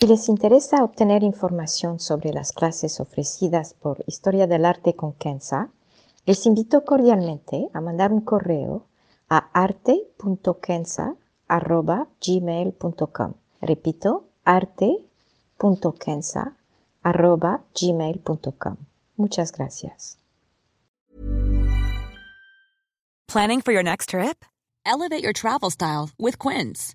Si les interesa obtener información sobre las clases ofrecidas por Historia del Arte con Kenza, les invito cordialmente a mandar un correo a arte.kenza.gmail.com. Repito, arte.kenza.gmail.com. Muchas gracias. Planning for your next trip? Elevate your travel style with Quince.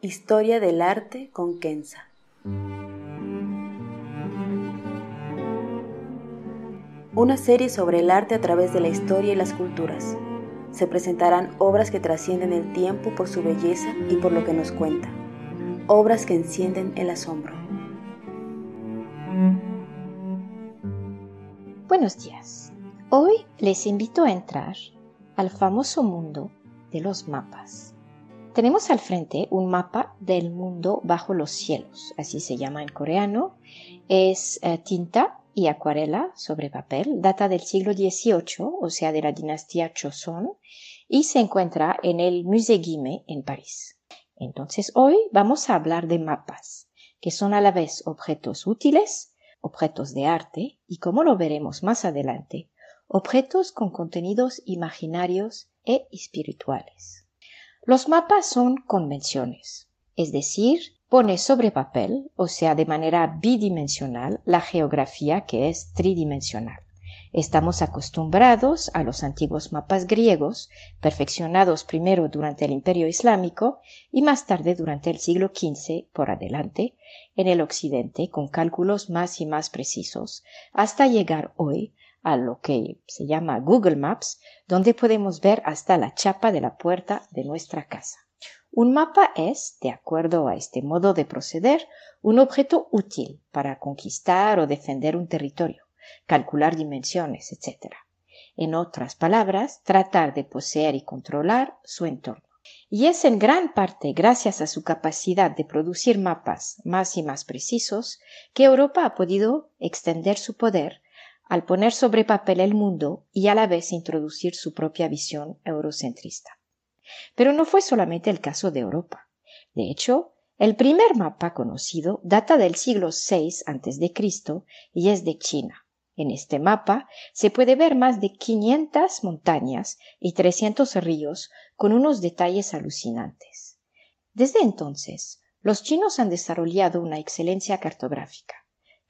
Historia del arte con Kenza. Una serie sobre el arte a través de la historia y las culturas. Se presentarán obras que trascienden el tiempo por su belleza y por lo que nos cuenta. Obras que encienden el asombro. Buenos días. Hoy les invito a entrar al famoso mundo de los mapas. Tenemos al frente un mapa del mundo bajo los cielos, así se llama en coreano. Es eh, tinta y acuarela sobre papel, data del siglo XVIII, o sea, de la dinastía Choson, y se encuentra en el Musée Guimet en París. Entonces hoy vamos a hablar de mapas, que son a la vez objetos útiles, objetos de arte y, como lo veremos más adelante, objetos con contenidos imaginarios e espirituales. Los mapas son convenciones, es decir, pone sobre papel, o sea, de manera bidimensional, la geografía que es tridimensional. Estamos acostumbrados a los antiguos mapas griegos, perfeccionados primero durante el Imperio Islámico y más tarde durante el siglo XV por adelante, en el Occidente con cálculos más y más precisos, hasta llegar hoy a lo que se llama Google Maps, donde podemos ver hasta la chapa de la puerta de nuestra casa. Un mapa es, de acuerdo a este modo de proceder, un objeto útil para conquistar o defender un territorio, calcular dimensiones, etc. En otras palabras, tratar de poseer y controlar su entorno. Y es en gran parte gracias a su capacidad de producir mapas más y más precisos que Europa ha podido extender su poder al poner sobre papel el mundo y a la vez introducir su propia visión eurocentrista. Pero no fue solamente el caso de Europa. De hecho, el primer mapa conocido data del siglo VI a.C. y es de China. En este mapa se puede ver más de 500 montañas y 300 ríos con unos detalles alucinantes. Desde entonces, los chinos han desarrollado una excelencia cartográfica.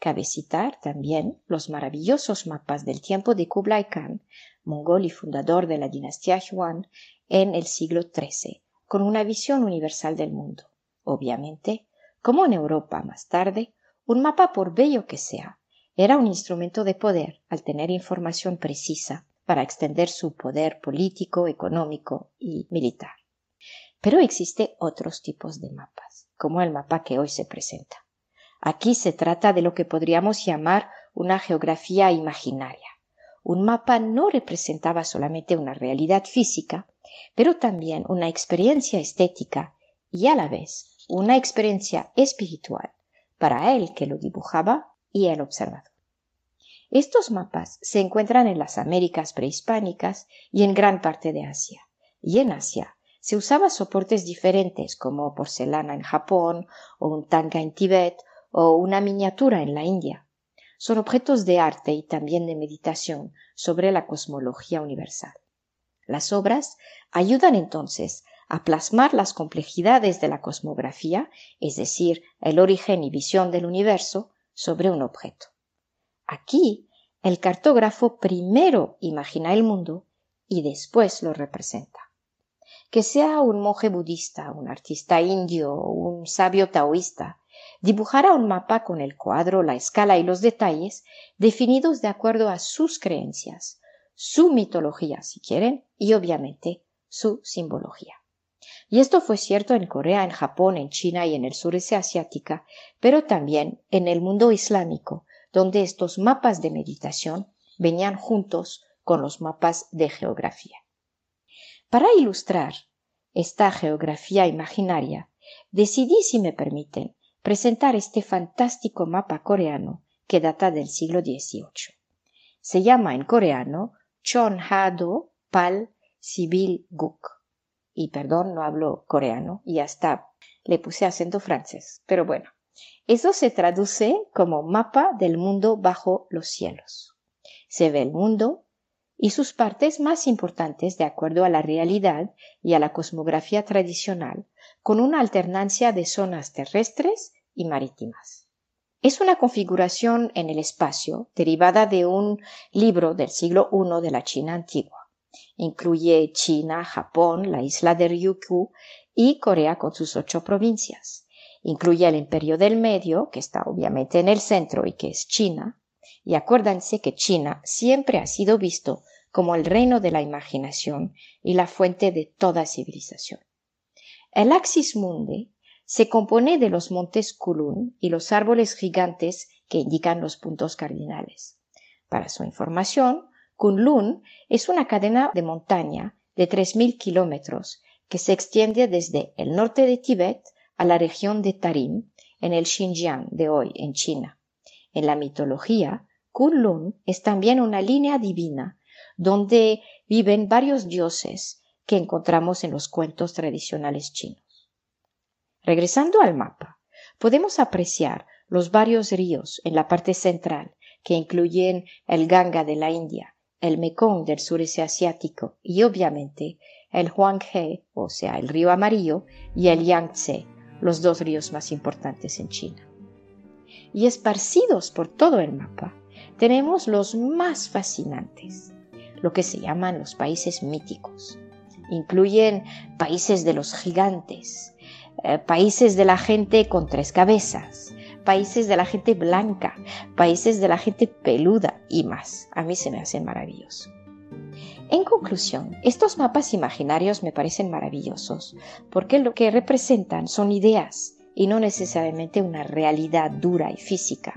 Cabe citar también los maravillosos mapas del tiempo de Kublai Khan, mongol y fundador de la dinastía Yuan en el siglo XIII, con una visión universal del mundo. Obviamente, como en Europa más tarde, un mapa, por bello que sea, era un instrumento de poder al tener información precisa para extender su poder político, económico y militar. Pero existen otros tipos de mapas, como el mapa que hoy se presenta. Aquí se trata de lo que podríamos llamar una geografía imaginaria. Un mapa no representaba solamente una realidad física, pero también una experiencia estética y a la vez una experiencia espiritual para el que lo dibujaba y el observador. Estos mapas se encuentran en las Américas prehispánicas y en gran parte de Asia. Y en Asia se usaban soportes diferentes como porcelana en Japón o un tanga en Tibet o una miniatura en la India. Son objetos de arte y también de meditación sobre la cosmología universal. Las obras ayudan entonces a plasmar las complejidades de la cosmografía, es decir, el origen y visión del universo, sobre un objeto. Aquí, el cartógrafo primero imagina el mundo y después lo representa. Que sea un monje budista, un artista indio o un sabio taoísta, dibujará un mapa con el cuadro, la escala y los detalles definidos de acuerdo a sus creencias, su mitología, si quieren, y obviamente su simbología. Y esto fue cierto en Corea, en Japón, en China y en el sureste asiática, pero también en el mundo islámico, donde estos mapas de meditación venían juntos con los mapas de geografía. Para ilustrar esta geografía imaginaria, decidí, si me permiten, presentar este fantástico mapa coreano que data del siglo XVIII. Se llama en coreano Chonhado Pal Sibil Guk. Y perdón, no hablo coreano y hasta le puse acento francés. Pero bueno, eso se traduce como mapa del mundo bajo los cielos. Se ve el mundo y sus partes más importantes de acuerdo a la realidad y a la cosmografía tradicional, con una alternancia de zonas terrestres y marítimas. Es una configuración en el espacio derivada de un libro del siglo I de la China antigua. Incluye China, Japón, la isla de Ryukyu y Corea con sus ocho provincias. Incluye el Imperio del Medio, que está obviamente en el centro y que es China. Y acuérdense que China siempre ha sido visto como el reino de la imaginación y la fuente de toda civilización. El Axis Mundi se compone de los montes Kulun y los árboles gigantes que indican los puntos cardinales. Para su información, Kunlun es una cadena de montaña de 3.000 kilómetros que se extiende desde el norte de Tíbet a la región de Tarim, en el Xinjiang de hoy, en China. En la mitología, Kunlun es también una línea divina donde viven varios dioses que encontramos en los cuentos tradicionales chinos. Regresando al mapa, podemos apreciar los varios ríos en la parte central, que incluyen el Ganga de la India, el Mekong del sureste asiático y obviamente el Huanghe, o sea, el río amarillo, y el Yangtze, los dos ríos más importantes en China. Y esparcidos por todo el mapa, tenemos los más fascinantes, lo que se llaman los países míticos. Incluyen países de los gigantes, eh, países de la gente con tres cabezas, países de la gente blanca, países de la gente peluda y más. A mí se me hacen maravillosos. En conclusión, estos mapas imaginarios me parecen maravillosos porque lo que representan son ideas y no necesariamente una realidad dura y física.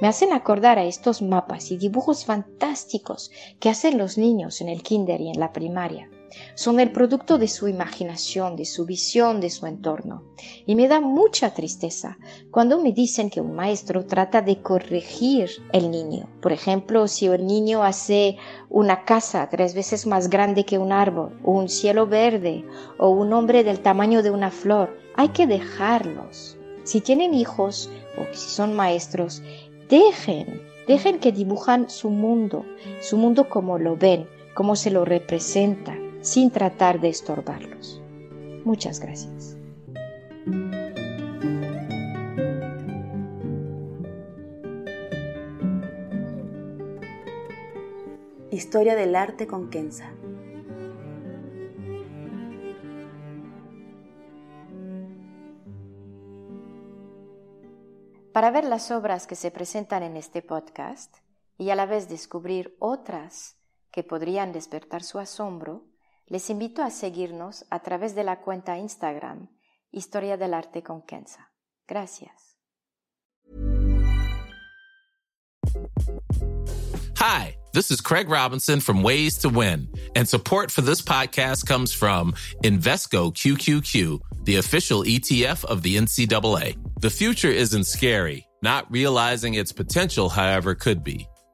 Me hacen acordar a estos mapas y dibujos fantásticos que hacen los niños en el kinder y en la primaria son el producto de su imaginación, de su visión de su entorno. Y me da mucha tristeza cuando me dicen que un maestro trata de corregir el niño. Por ejemplo, si el niño hace una casa tres veces más grande que un árbol, o un cielo verde, o un hombre del tamaño de una flor, hay que dejarlos. Si tienen hijos o si son maestros, dejen, dejen que dibujan su mundo, su mundo como lo ven, como se lo representan sin tratar de estorbarlos. Muchas gracias. Historia del arte con Kenza. Para ver las obras que se presentan en este podcast y a la vez descubrir otras que podrían despertar su asombro, les invito a seguirnos a través de la cuenta Instagram Historia del Arte con Kenza. Gracias. Hi, this is Craig Robinson from Ways to Win, and support for this podcast comes from Invesco QQQ, the official ETF of the NCAA. The future isn't scary. Not realizing its potential, however, could be.